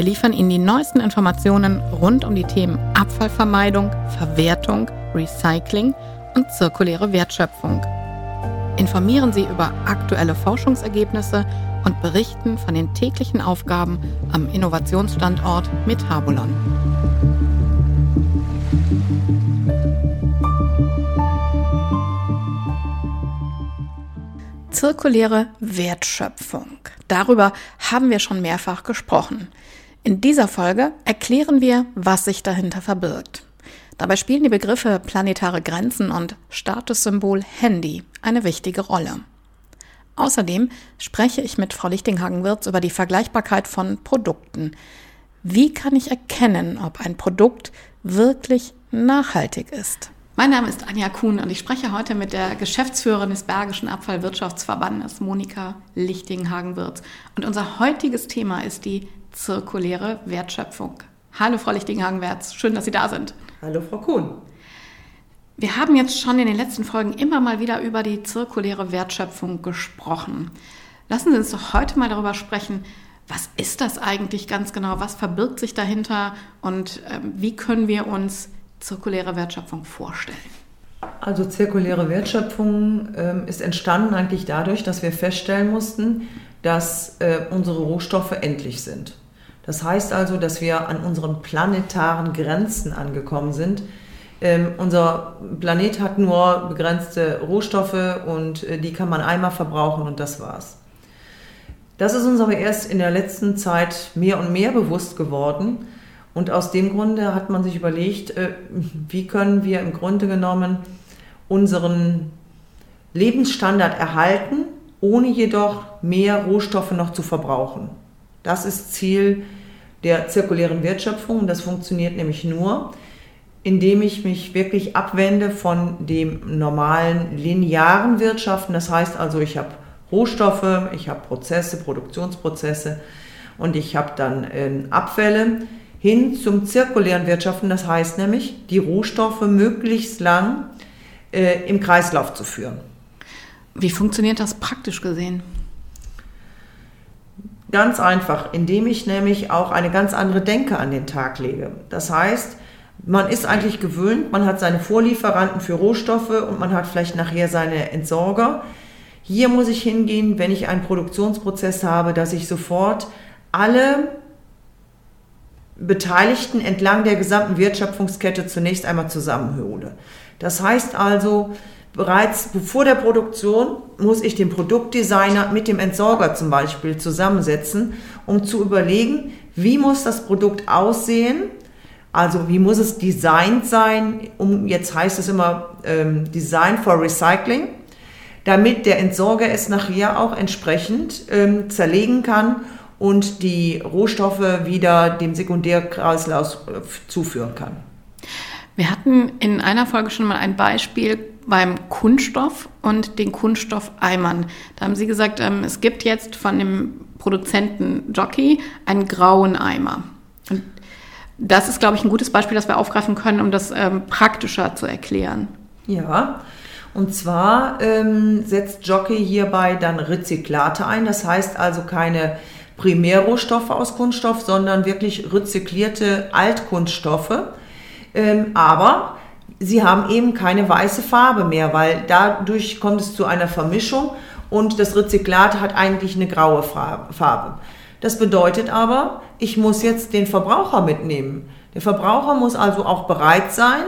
Wir liefern Ihnen die neuesten Informationen rund um die Themen Abfallvermeidung, Verwertung, Recycling und zirkuläre Wertschöpfung. Informieren Sie über aktuelle Forschungsergebnisse und berichten von den täglichen Aufgaben am Innovationsstandort Metabolon. Zirkuläre Wertschöpfung. Darüber haben wir schon mehrfach gesprochen. In dieser Folge erklären wir, was sich dahinter verbirgt. Dabei spielen die Begriffe planetare Grenzen und Statussymbol Handy eine wichtige Rolle. Außerdem spreche ich mit Frau Lichtinghagen-Wirz über die Vergleichbarkeit von Produkten. Wie kann ich erkennen, ob ein Produkt wirklich nachhaltig ist? Mein Name ist Anja Kuhn und ich spreche heute mit der Geschäftsführerin des Bergischen Abfallwirtschaftsverbandes, Monika Lichtinghagen-Wirz. Und unser heutiges Thema ist die zirkuläre Wertschöpfung. Hallo, Frau Lichtinghagen-Wertz, schön, dass Sie da sind. Hallo, Frau Kuhn. Wir haben jetzt schon in den letzten Folgen immer mal wieder über die zirkuläre Wertschöpfung gesprochen. Lassen Sie uns doch heute mal darüber sprechen, was ist das eigentlich ganz genau? Was verbirgt sich dahinter und äh, wie können wir uns zirkuläre Wertschöpfung vorstellen? Also zirkuläre Wertschöpfung äh, ist entstanden eigentlich dadurch, dass wir feststellen mussten, dass äh, unsere Rohstoffe endlich sind. Das heißt also, dass wir an unseren planetaren Grenzen angekommen sind. Ähm, unser Planet hat nur begrenzte Rohstoffe und äh, die kann man einmal verbrauchen und das war's. Das ist uns aber erst in der letzten Zeit mehr und mehr bewusst geworden. Und aus dem Grunde hat man sich überlegt, äh, wie können wir im Grunde genommen unseren Lebensstandard erhalten, ohne jedoch mehr Rohstoffe noch zu verbrauchen. Das ist Ziel der zirkulären Wertschöpfung. Das funktioniert nämlich nur, indem ich mich wirklich abwende von dem normalen linearen Wirtschaften. Das heißt also, ich habe Rohstoffe, ich habe Prozesse, Produktionsprozesse und ich habe dann äh, Abfälle hin zum zirkulären Wirtschaften. Das heißt nämlich, die Rohstoffe möglichst lang äh, im Kreislauf zu führen. Wie funktioniert das praktisch gesehen? Ganz einfach, indem ich nämlich auch eine ganz andere Denke an den Tag lege. Das heißt, man ist eigentlich gewöhnt, man hat seine Vorlieferanten für Rohstoffe und man hat vielleicht nachher seine Entsorger. Hier muss ich hingehen, wenn ich einen Produktionsprozess habe, dass ich sofort alle Beteiligten entlang der gesamten Wertschöpfungskette zunächst einmal zusammenhole. Das heißt also, bereits vor der Produktion muss ich den Produktdesigner mit dem Entsorger zum Beispiel zusammensetzen, um zu überlegen, wie muss das Produkt aussehen, also wie muss es designt sein, um jetzt heißt es immer ähm, Design for Recycling, damit der Entsorger es nachher auch entsprechend ähm, zerlegen kann und die Rohstoffe wieder dem Sekundärkreislauf äh, zuführen kann. Wir hatten in einer Folge schon mal ein Beispiel beim Kunststoff und den Kunststoffeimern. Da haben Sie gesagt, ähm, es gibt jetzt von dem Produzenten Jockey einen grauen Eimer. Und das ist, glaube ich, ein gutes Beispiel, das wir aufgreifen können, um das ähm, praktischer zu erklären. Ja, und zwar ähm, setzt Jockey hierbei dann Rezyklate ein. Das heißt also keine Primärrohstoffe aus Kunststoff, sondern wirklich rezyklierte Altkunststoffe. Ähm, aber sie haben eben keine weiße Farbe mehr, weil dadurch kommt es zu einer Vermischung und das Rezyklat hat eigentlich eine graue Farbe. Das bedeutet aber, ich muss jetzt den Verbraucher mitnehmen. Der Verbraucher muss also auch bereit sein,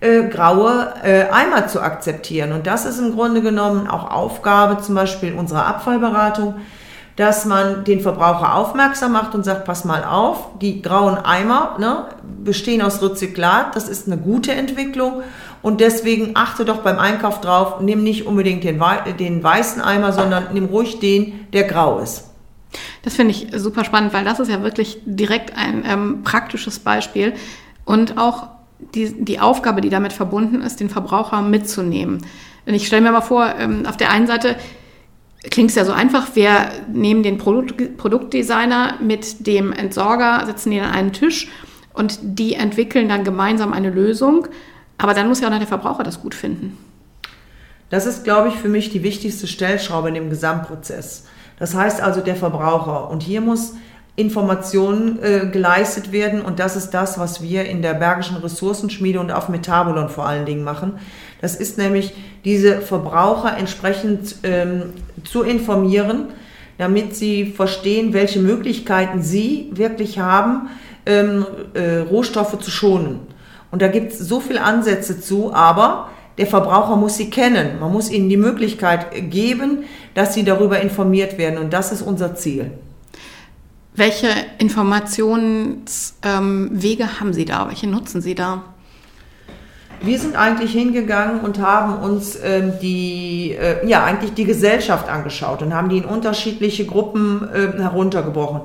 äh, graue äh, Eimer zu akzeptieren. Und das ist im Grunde genommen auch Aufgabe zum Beispiel unserer Abfallberatung, dass man den Verbraucher aufmerksam macht und sagt, pass mal auf, die grauen Eimer ne, bestehen aus Rezyklat, das ist eine gute Entwicklung und deswegen achte doch beim Einkauf drauf, nimm nicht unbedingt den, den weißen Eimer, sondern nimm ruhig den, der grau ist. Das finde ich super spannend, weil das ist ja wirklich direkt ein ähm, praktisches Beispiel und auch die, die Aufgabe, die damit verbunden ist, den Verbraucher mitzunehmen. Und ich stelle mir mal vor, ähm, auf der einen Seite klingt es ja so einfach, wir nehmen den Produkt, Produktdesigner mit dem Entsorger, setzen ihn an einen Tisch und die entwickeln dann gemeinsam eine Lösung. Aber dann muss ja auch noch der Verbraucher das gut finden. Das ist, glaube ich, für mich die wichtigste Stellschraube in dem Gesamtprozess. Das heißt also der Verbraucher. Und hier muss Informationen äh, geleistet werden und das ist das, was wir in der Bergischen Ressourcenschmiede und auf Metabolon vor allen Dingen machen. Das ist nämlich diese Verbraucher entsprechend ähm, zu informieren, damit sie verstehen, welche Möglichkeiten sie wirklich haben, ähm, äh, Rohstoffe zu schonen. Und da gibt es so viele Ansätze zu, aber der Verbraucher muss sie kennen. Man muss ihnen die Möglichkeit geben, dass sie darüber informiert werden. Und das ist unser Ziel. Welche Informationswege ähm, haben Sie da? Welche nutzen Sie da? Wir sind eigentlich hingegangen und haben uns ähm, die, äh, ja, eigentlich die Gesellschaft angeschaut und haben die in unterschiedliche Gruppen äh, heruntergebrochen.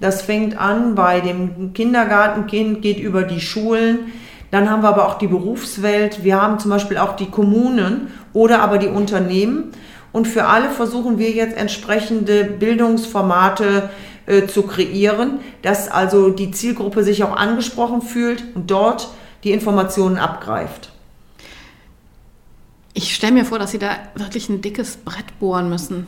Das fängt an bei dem Kindergartenkind, geht über die Schulen. Dann haben wir aber auch die Berufswelt. Wir haben zum Beispiel auch die Kommunen oder aber die Unternehmen. Und für alle versuchen wir jetzt entsprechende Bildungsformate äh, zu kreieren, dass also die Zielgruppe sich auch angesprochen fühlt und dort die Informationen abgreift. Ich stelle mir vor, dass Sie da wirklich ein dickes Brett bohren müssen.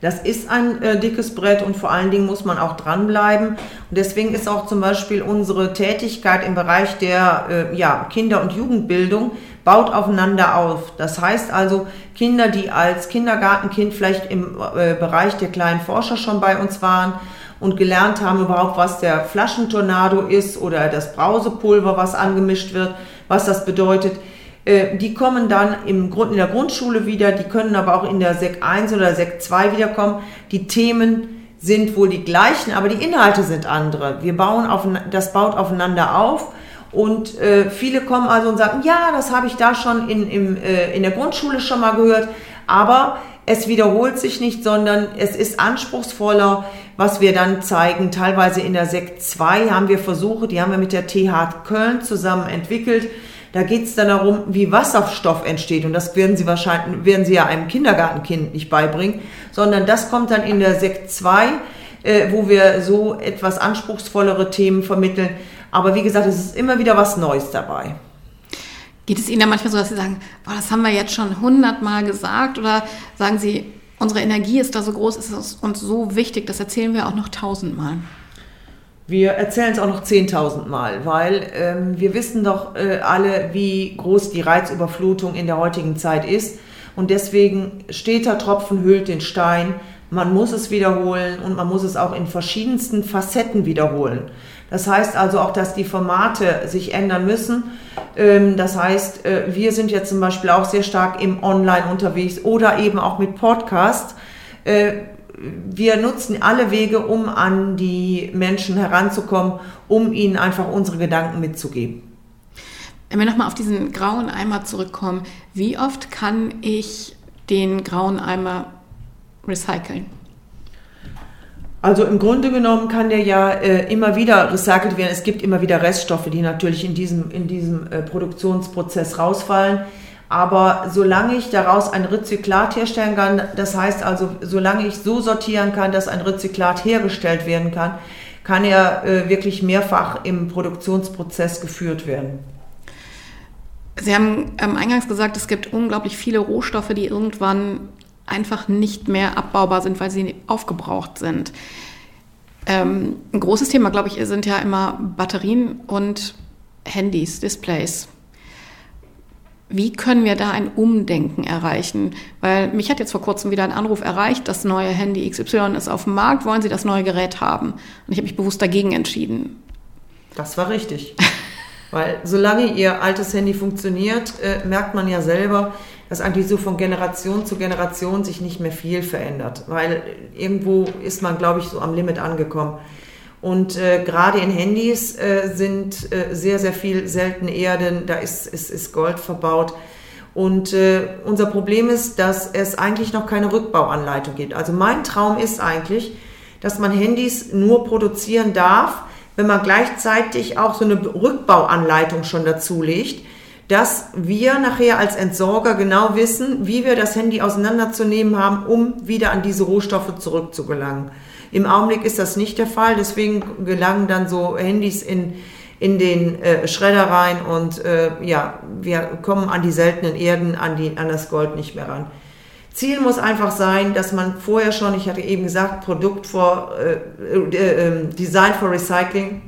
Das ist ein äh, dickes Brett und vor allen Dingen muss man auch dranbleiben. Und deswegen ist auch zum Beispiel unsere Tätigkeit im Bereich der äh, ja, Kinder- und Jugendbildung baut aufeinander auf. Das heißt also, Kinder, die als Kindergartenkind vielleicht im äh, Bereich der kleinen Forscher schon bei uns waren und gelernt haben überhaupt, was der Flaschentornado ist oder das Brausepulver, was angemischt wird, was das bedeutet, äh, die kommen dann im Grund, in der Grundschule wieder, die können aber auch in der Sek 1 oder Sek 2 wiederkommen. Die Themen sind wohl die gleichen, aber die Inhalte sind andere. Wir bauen auf, das baut aufeinander auf. Und äh, viele kommen also und sagen, ja, das habe ich da schon in, im, äh, in der Grundschule schon mal gehört, aber es wiederholt sich nicht, sondern es ist anspruchsvoller, was wir dann zeigen. Teilweise in der Sek 2 haben wir Versuche, die haben wir mit der TH Köln zusammen entwickelt da geht es dann darum, wie Wasserstoff entsteht. Und das werden Sie wahrscheinlich, werden Sie ja einem Kindergartenkind nicht beibringen, sondern das kommt dann in der Sekt 2, äh, wo wir so etwas anspruchsvollere Themen vermitteln. Aber wie gesagt, es ist immer wieder was Neues dabei. Geht es Ihnen da manchmal so, dass Sie sagen, boah, das haben wir jetzt schon hundertmal gesagt? Oder sagen Sie, unsere Energie ist da so groß, ist es uns so wichtig, das erzählen wir auch noch tausendmal? Wir erzählen es auch noch 10.000 Mal, weil ähm, wir wissen doch äh, alle, wie groß die Reizüberflutung in der heutigen Zeit ist. Und deswegen steter Tropfen hüllt den Stein. Man muss es wiederholen und man muss es auch in verschiedensten Facetten wiederholen. Das heißt also auch, dass die Formate sich ändern müssen. Ähm, das heißt, äh, wir sind jetzt zum Beispiel auch sehr stark im Online unterwegs oder eben auch mit Podcast. Äh, wir nutzen alle Wege, um an die Menschen heranzukommen, um ihnen einfach unsere Gedanken mitzugeben. Wenn wir nochmal auf diesen grauen Eimer zurückkommen, wie oft kann ich den grauen Eimer recyceln? Also im Grunde genommen kann der ja äh, immer wieder recycelt werden. Es gibt immer wieder Reststoffe, die natürlich in diesem, in diesem äh, Produktionsprozess rausfallen. Aber solange ich daraus ein Rezyklat herstellen kann, das heißt also, solange ich so sortieren kann, dass ein Rezyklat hergestellt werden kann, kann er äh, wirklich mehrfach im Produktionsprozess geführt werden. Sie haben ähm, eingangs gesagt, es gibt unglaublich viele Rohstoffe, die irgendwann einfach nicht mehr abbaubar sind, weil sie aufgebraucht sind. Ähm, ein großes Thema, glaube ich, sind ja immer Batterien und Handys, Displays. Wie können wir da ein Umdenken erreichen? Weil mich hat jetzt vor kurzem wieder ein Anruf erreicht, das neue Handy XY ist auf dem Markt, wollen Sie das neue Gerät haben? Und ich habe mich bewusst dagegen entschieden. Das war richtig. Weil solange Ihr altes Handy funktioniert, äh, merkt man ja selber, dass eigentlich so von Generation zu Generation sich nicht mehr viel verändert. Weil irgendwo ist man, glaube ich, so am Limit angekommen. Und äh, gerade in Handys äh, sind äh, sehr, sehr viel seltene Erden, da ist, ist, ist Gold verbaut. Und äh, unser Problem ist, dass es eigentlich noch keine Rückbauanleitung gibt. Also mein Traum ist eigentlich, dass man Handys nur produzieren darf, wenn man gleichzeitig auch so eine Rückbauanleitung schon dazu legt, dass wir nachher als Entsorger genau wissen, wie wir das Handy auseinanderzunehmen haben, um wieder an diese Rohstoffe zurückzugelangen. Im Augenblick ist das nicht der Fall, deswegen gelangen dann so Handys in, in den äh, Schredder rein und äh, ja, wir kommen an die seltenen Erden, an, die, an das Gold nicht mehr ran. Ziel muss einfach sein, dass man vorher schon, ich hatte eben gesagt, Produkt for äh, äh, ähm, Design for Recycling,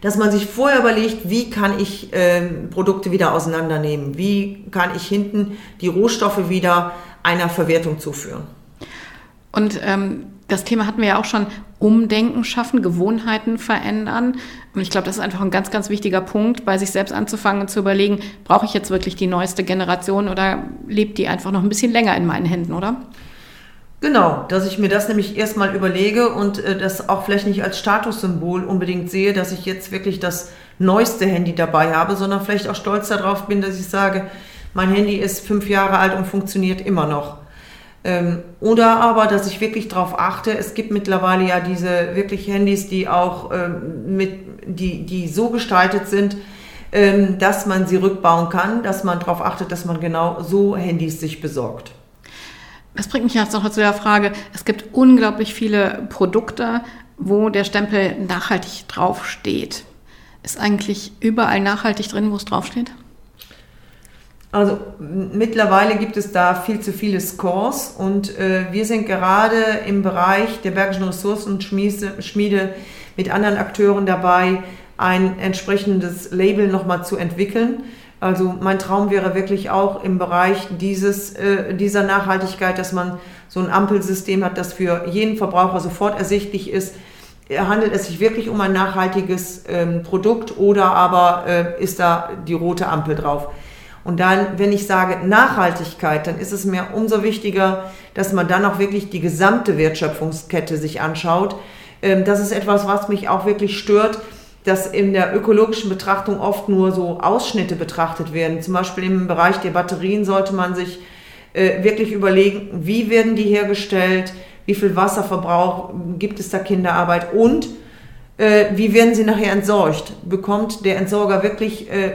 dass man sich vorher überlegt, wie kann ich ähm, Produkte wieder auseinandernehmen, wie kann ich hinten die Rohstoffe wieder einer Verwertung zuführen. Und ähm, das Thema hatten wir ja auch schon, Umdenken schaffen, Gewohnheiten verändern. Und ich glaube, das ist einfach ein ganz, ganz wichtiger Punkt, bei sich selbst anzufangen und zu überlegen, brauche ich jetzt wirklich die neueste Generation oder lebt die einfach noch ein bisschen länger in meinen Händen, oder? Genau, dass ich mir das nämlich erstmal überlege und äh, das auch vielleicht nicht als Statussymbol unbedingt sehe, dass ich jetzt wirklich das neueste Handy dabei habe, sondern vielleicht auch stolz darauf bin, dass ich sage, mein Handy ist fünf Jahre alt und funktioniert immer noch. Ähm, oder aber, dass ich wirklich darauf achte, es gibt mittlerweile ja diese wirklich Handys, die auch ähm, mit, die, die so gestaltet sind, ähm, dass man sie rückbauen kann, dass man darauf achtet, dass man genau so Handys sich besorgt. Das bringt mich jetzt noch zu der Frage, es gibt unglaublich viele Produkte, wo der Stempel nachhaltig draufsteht. Ist eigentlich überall nachhaltig drin, wo es draufsteht? Also mittlerweile gibt es da viel zu viele Scores und äh, wir sind gerade im Bereich der Bergischen Ressourcenschmiede mit anderen Akteuren dabei, ein entsprechendes Label nochmal zu entwickeln also mein Traum wäre wirklich auch im Bereich dieses, äh, dieser Nachhaltigkeit, dass man so ein Ampelsystem hat, das für jeden Verbraucher sofort ersichtlich ist. Handelt es sich wirklich um ein nachhaltiges ähm, Produkt oder aber äh, ist da die rote Ampel drauf? Und dann, wenn ich sage Nachhaltigkeit, dann ist es mir umso wichtiger, dass man dann auch wirklich die gesamte Wertschöpfungskette sich anschaut. Ähm, das ist etwas, was mich auch wirklich stört dass in der ökologischen Betrachtung oft nur so Ausschnitte betrachtet werden. Zum Beispiel im Bereich der Batterien sollte man sich äh, wirklich überlegen, wie werden die hergestellt, wie viel Wasserverbrauch gibt es da Kinderarbeit und wie werden sie nachher entsorgt? Bekommt der Entsorger wirklich äh,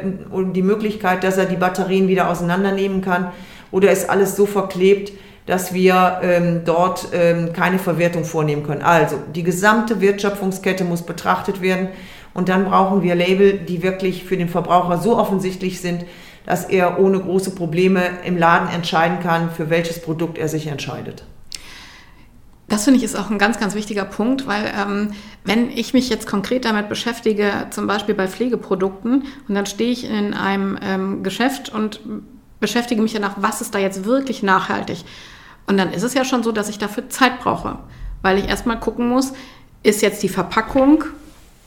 die Möglichkeit, dass er die Batterien wieder auseinandernehmen kann oder ist alles so verklebt, dass wir ähm, dort ähm, keine Verwertung vornehmen können? Also die gesamte Wertschöpfungskette muss betrachtet werden und dann brauchen wir Label, die wirklich für den Verbraucher so offensichtlich sind, dass er ohne große Probleme im Laden entscheiden kann, für welches Produkt er sich entscheidet. Das finde ich ist auch ein ganz, ganz wichtiger Punkt, weil ähm, wenn ich mich jetzt konkret damit beschäftige, zum Beispiel bei Pflegeprodukten, und dann stehe ich in einem ähm, Geschäft und beschäftige mich danach, was ist da jetzt wirklich nachhaltig? Und dann ist es ja schon so, dass ich dafür Zeit brauche, weil ich erstmal gucken muss, ist jetzt die Verpackung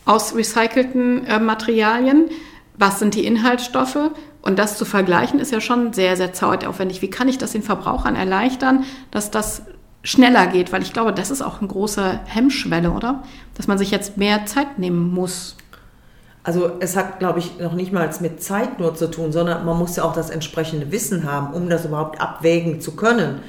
aus recycelten äh, Materialien, was sind die Inhaltsstoffe und das zu vergleichen ist ja schon sehr, sehr zeitaufwendig. Wie kann ich das den Verbrauchern erleichtern, dass das schneller geht? Weil ich glaube, das ist auch eine große Hemmschwelle, oder? Dass man sich jetzt mehr Zeit nehmen muss. Also es hat, glaube ich, noch nicht mal mit Zeit nur zu tun, sondern man muss ja auch das entsprechende Wissen haben, um das überhaupt abwägen zu können.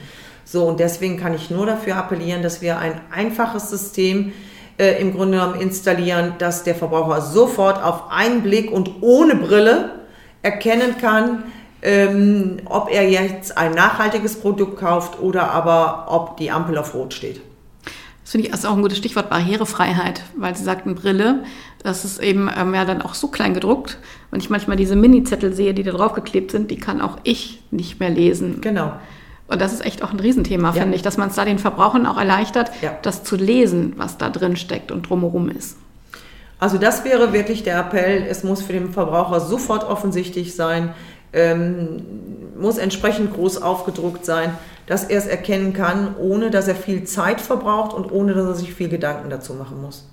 So, und deswegen kann ich nur dafür appellieren, dass wir ein einfaches System äh, im Grunde genommen installieren, dass der Verbraucher sofort auf einen Blick und ohne Brille erkennen kann, ähm, ob er jetzt ein nachhaltiges Produkt kauft oder aber ob die Ampel auf Rot steht. Das finde ich ist auch ein gutes Stichwort Barrierefreiheit, weil Sie sagten Brille, das ist eben ähm, ja dann auch so klein gedruckt. Wenn ich manchmal diese Mini-Zettel sehe, die da draufgeklebt sind, die kann auch ich nicht mehr lesen. Genau. Und das ist echt auch ein Riesenthema, ja. finde ich, dass man es da den Verbrauchern auch erleichtert, ja. das zu lesen, was da drin steckt und drumherum ist. Also das wäre wirklich der Appell. Es muss für den Verbraucher sofort offensichtlich sein, ähm, muss entsprechend groß aufgedruckt sein, dass er es erkennen kann, ohne dass er viel Zeit verbraucht und ohne dass er sich viel Gedanken dazu machen muss.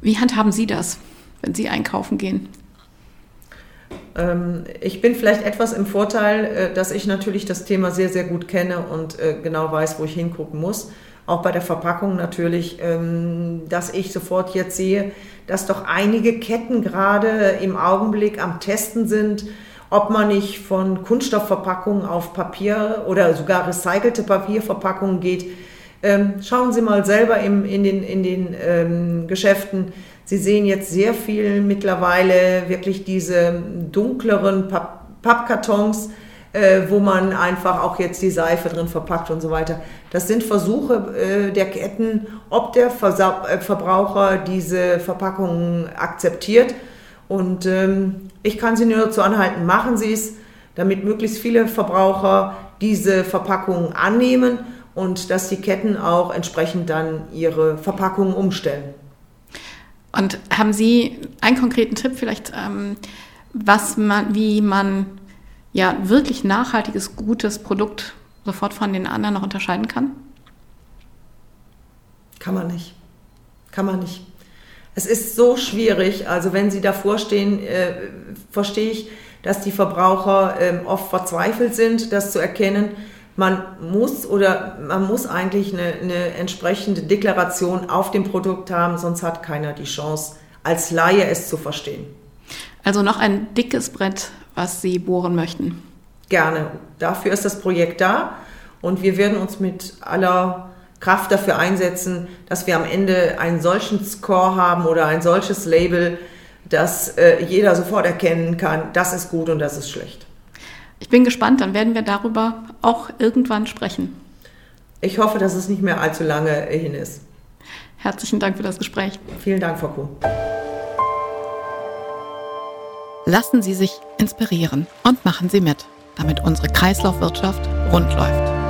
Wie handhaben Sie das, wenn Sie einkaufen gehen? Ähm, ich bin vielleicht etwas im Vorteil, äh, dass ich natürlich das Thema sehr, sehr gut kenne und äh, genau weiß, wo ich hingucken muss. Auch bei der Verpackung natürlich, ähm, dass ich sofort jetzt sehe, dass doch einige Ketten gerade im Augenblick am Testen sind, ob man nicht von Kunststoffverpackungen auf Papier oder sogar recycelte Papierverpackungen geht. Ähm, schauen Sie mal selber in den, in den Geschäften, Sie sehen jetzt sehr viel mittlerweile wirklich diese dunkleren Pappkartons, äh, wo man einfach auch jetzt die Seife drin verpackt und so weiter. Das sind Versuche äh, der Ketten, ob der Versa äh, Verbraucher diese Verpackungen akzeptiert. Und ähm, ich kann Sie nur dazu anhalten, machen Sie es, damit möglichst viele Verbraucher diese Verpackungen annehmen und dass die Ketten auch entsprechend dann ihre Verpackungen umstellen. Und haben Sie einen konkreten Tipp vielleicht, ähm, was man, wie man ja wirklich nachhaltiges, gutes Produkt sofort von den anderen noch unterscheiden kann? Kann man nicht. Kann man nicht. Es ist so schwierig. Also wenn Sie davor stehen, äh, verstehe ich, dass die Verbraucher äh, oft verzweifelt sind, das zu erkennen. Man muss oder man muss eigentlich eine, eine entsprechende Deklaration auf dem Produkt haben, sonst hat keiner die Chance, als Laie es zu verstehen. Also noch ein dickes Brett, was Sie bohren möchten. Gerne. Dafür ist das Projekt da und wir werden uns mit aller Kraft dafür einsetzen, dass wir am Ende einen solchen Score haben oder ein solches Label, dass äh, jeder sofort erkennen kann, das ist gut und das ist schlecht. Ich bin gespannt, dann werden wir darüber auch irgendwann sprechen. Ich hoffe, dass es nicht mehr allzu lange hin ist. Herzlichen Dank für das Gespräch. Vielen Dank, Frau Kuhn. Lassen Sie sich inspirieren und machen Sie mit, damit unsere Kreislaufwirtschaft rund läuft.